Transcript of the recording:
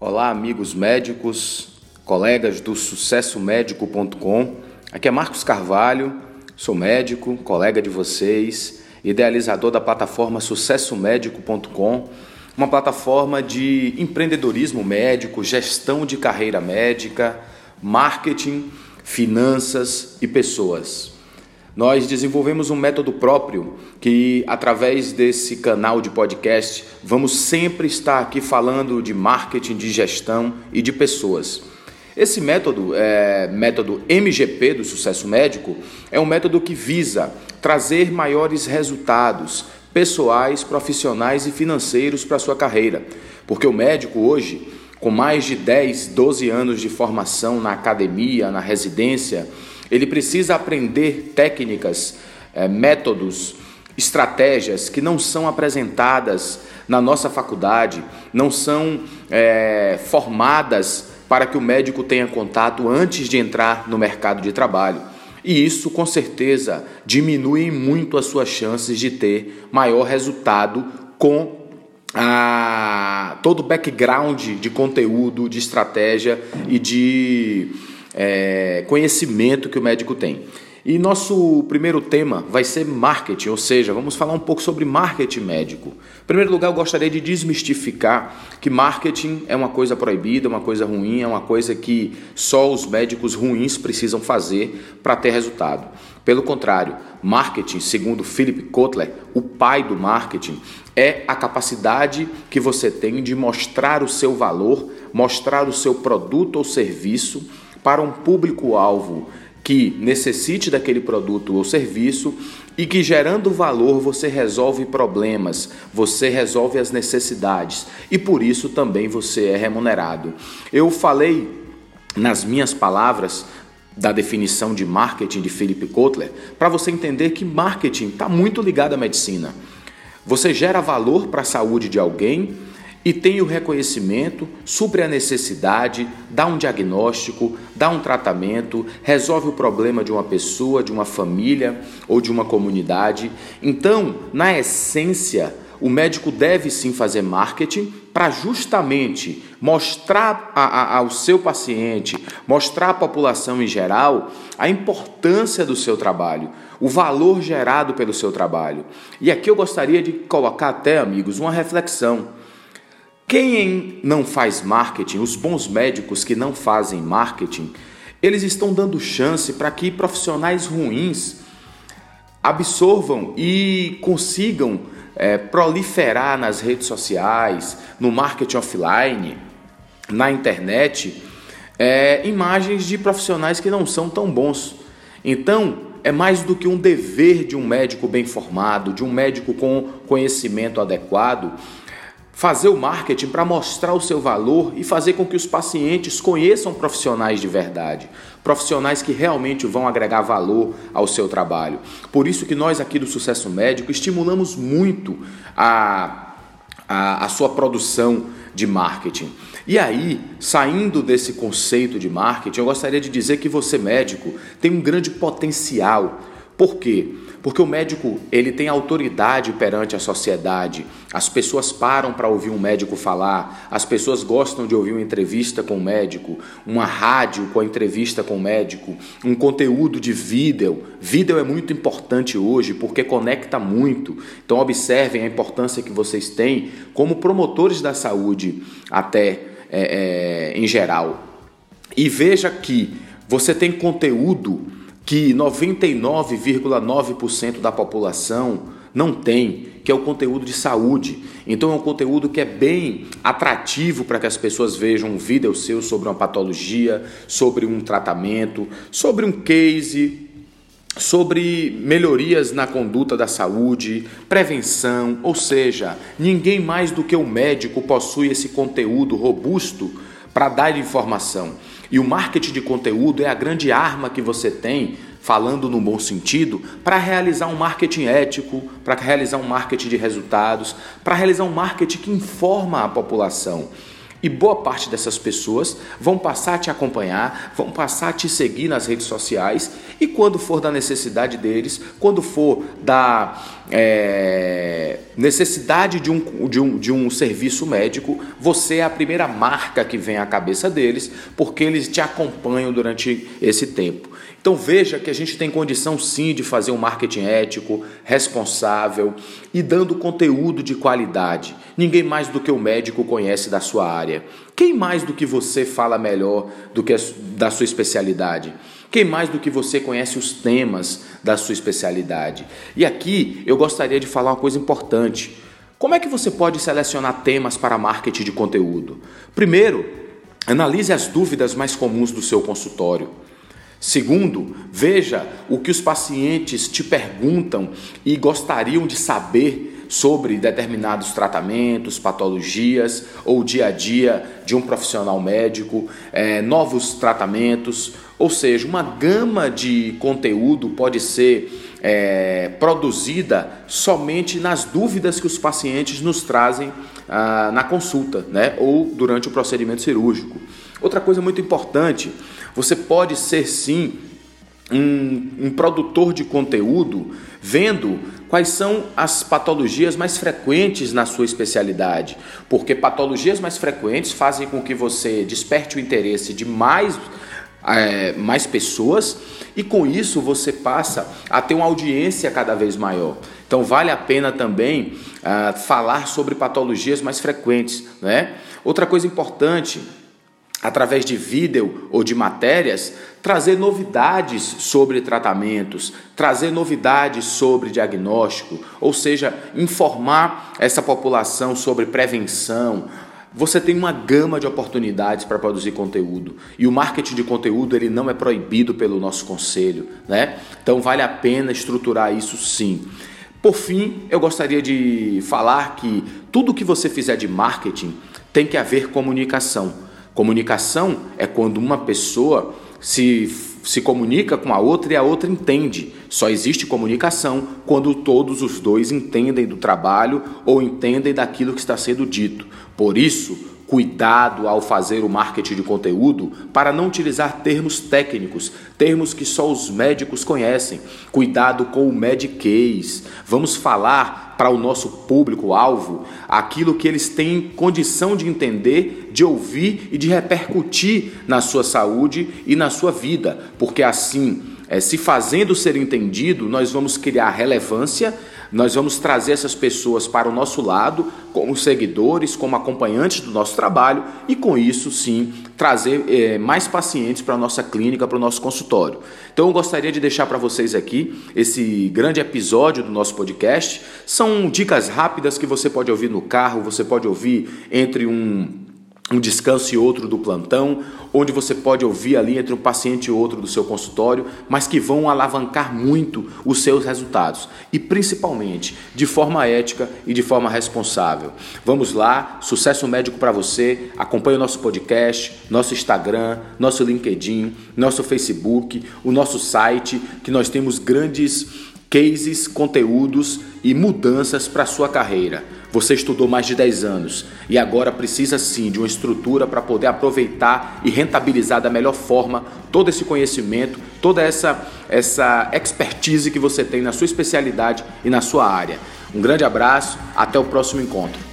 Olá, amigos médicos, colegas do sucessomédico.com. Aqui é Marcos Carvalho, sou médico, colega de vocês, idealizador da plataforma sucessomédico.com, uma plataforma de empreendedorismo médico, gestão de carreira médica, marketing, finanças e pessoas. Nós desenvolvemos um método próprio que, através desse canal de podcast, vamos sempre estar aqui falando de marketing, de gestão e de pessoas. Esse método, é, método MGP do sucesso médico, é um método que visa trazer maiores resultados pessoais, profissionais e financeiros para sua carreira. Porque o médico hoje, com mais de 10, 12 anos de formação na academia, na residência, ele precisa aprender técnicas, é, métodos, estratégias que não são apresentadas na nossa faculdade, não são é, formadas para que o médico tenha contato antes de entrar no mercado de trabalho. E isso, com certeza, diminui muito as suas chances de ter maior resultado com a, todo o background de conteúdo, de estratégia e de é, conhecimento que o médico tem. E nosso primeiro tema vai ser marketing, ou seja, vamos falar um pouco sobre marketing médico. Em primeiro lugar, eu gostaria de desmistificar que marketing é uma coisa proibida, uma coisa ruim, é uma coisa que só os médicos ruins precisam fazer para ter resultado. Pelo contrário, marketing, segundo Philip Kotler, o pai do marketing, é a capacidade que você tem de mostrar o seu valor, mostrar o seu produto ou serviço para um público-alvo que necessite daquele produto ou serviço e que gerando valor você resolve problemas, você resolve as necessidades e por isso também você é remunerado. Eu falei nas minhas palavras da definição de marketing de Philip Kotler para você entender que marketing está muito ligado à medicina. Você gera valor para a saúde de alguém e tem o reconhecimento, supre a necessidade, dá um diagnóstico, dá um tratamento, resolve o problema de uma pessoa, de uma família ou de uma comunidade. Então, na essência, o médico deve sim fazer marketing para justamente mostrar a, a, ao seu paciente, mostrar à população em geral a importância do seu trabalho, o valor gerado pelo seu trabalho. E aqui eu gostaria de colocar até, amigos, uma reflexão. Quem não faz marketing, os bons médicos que não fazem marketing, eles estão dando chance para que profissionais ruins absorvam e consigam é, proliferar nas redes sociais, no marketing offline, na internet, é, imagens de profissionais que não são tão bons. Então, é mais do que um dever de um médico bem formado, de um médico com conhecimento adequado, fazer o marketing para mostrar o seu valor e fazer com que os pacientes conheçam profissionais de verdade, profissionais que realmente vão agregar valor ao seu trabalho. Por isso que nós aqui do Sucesso Médico estimulamos muito a, a, a sua produção de marketing. E aí, saindo desse conceito de marketing, eu gostaria de dizer que você médico tem um grande potencial. Por quê? Porque o médico, ele tem autoridade perante a sociedade. As pessoas param para ouvir um médico falar, as pessoas gostam de ouvir uma entrevista com o médico, uma rádio com a entrevista com o médico, um conteúdo de vídeo. Vídeo é muito importante hoje porque conecta muito. Então observem a importância que vocês têm como promotores da saúde até é, é, em geral. E veja que você tem conteúdo que 99,9% da população não tem, que é o conteúdo de saúde. Então é um conteúdo que é bem atrativo para que as pessoas vejam um vídeo seu sobre uma patologia, sobre um tratamento, sobre um case, sobre melhorias na conduta da saúde, prevenção, ou seja, ninguém mais do que o médico possui esse conteúdo robusto para dar informação. E o marketing de conteúdo é a grande arma que você tem, falando no bom sentido, para realizar um marketing ético, para realizar um marketing de resultados, para realizar um marketing que informa a população. E boa parte dessas pessoas vão passar a te acompanhar, vão passar a te seguir nas redes sociais e quando for da necessidade deles, quando for da é, necessidade de um, de, um, de um serviço médico, você é a primeira marca que vem à cabeça deles, porque eles te acompanham durante esse tempo. Então veja que a gente tem condição sim de fazer um marketing ético, responsável e dando conteúdo de qualidade. Ninguém mais do que o médico conhece da sua área. Quem mais do que você fala melhor do que da sua especialidade? Quem mais do que você conhece os temas da sua especialidade? E aqui eu gostaria de falar uma coisa importante. Como é que você pode selecionar temas para marketing de conteúdo? Primeiro, analise as dúvidas mais comuns do seu consultório. Segundo, veja o que os pacientes te perguntam e gostariam de saber sobre determinados tratamentos, patologias ou dia a dia de um profissional médico, é, novos tratamentos, ou seja, uma gama de conteúdo pode ser é, produzida somente nas dúvidas que os pacientes nos trazem ah, na consulta né, ou durante o procedimento cirúrgico. Outra coisa muito importante você pode ser sim um, um produtor de conteúdo vendo quais são as patologias mais frequentes na sua especialidade, porque patologias mais frequentes fazem com que você desperte o interesse de mais, é, mais pessoas e com isso você passa a ter uma audiência cada vez maior. Então vale a pena também uh, falar sobre patologias mais frequentes, né? Outra coisa importante através de vídeo ou de matérias, trazer novidades sobre tratamentos, trazer novidades sobre diagnóstico, ou seja, informar essa população sobre prevenção. Você tem uma gama de oportunidades para produzir conteúdo e o marketing de conteúdo ele não é proibido pelo nosso conselho, né? Então vale a pena estruturar isso sim. Por fim, eu gostaria de falar que tudo que você fizer de marketing tem que haver comunicação. Comunicação é quando uma pessoa se, se comunica com a outra e a outra entende. Só existe comunicação quando todos os dois entendem do trabalho ou entendem daquilo que está sendo dito. Por isso, Cuidado ao fazer o marketing de conteúdo para não utilizar termos técnicos, termos que só os médicos conhecem. Cuidado com o mediquês. Vamos falar para o nosso público-alvo aquilo que eles têm condição de entender, de ouvir e de repercutir na sua saúde e na sua vida, porque assim, é, se fazendo ser entendido, nós vamos criar relevância nós vamos trazer essas pessoas para o nosso lado, como seguidores, como acompanhantes do nosso trabalho, e com isso, sim, trazer é, mais pacientes para a nossa clínica, para o nosso consultório. Então, eu gostaria de deixar para vocês aqui esse grande episódio do nosso podcast. São dicas rápidas que você pode ouvir no carro, você pode ouvir entre um um descanso e outro do plantão, onde você pode ouvir ali entre um paciente e outro do seu consultório, mas que vão alavancar muito os seus resultados e principalmente de forma ética e de forma responsável. Vamos lá, sucesso médico para você. Acompanhe o nosso podcast, nosso Instagram, nosso LinkedIn, nosso Facebook, o nosso site, que nós temos grandes cases, conteúdos e mudanças para sua carreira. Você estudou mais de 10 anos e agora precisa sim de uma estrutura para poder aproveitar e rentabilizar da melhor forma todo esse conhecimento, toda essa, essa expertise que você tem na sua especialidade e na sua área. Um grande abraço, até o próximo encontro.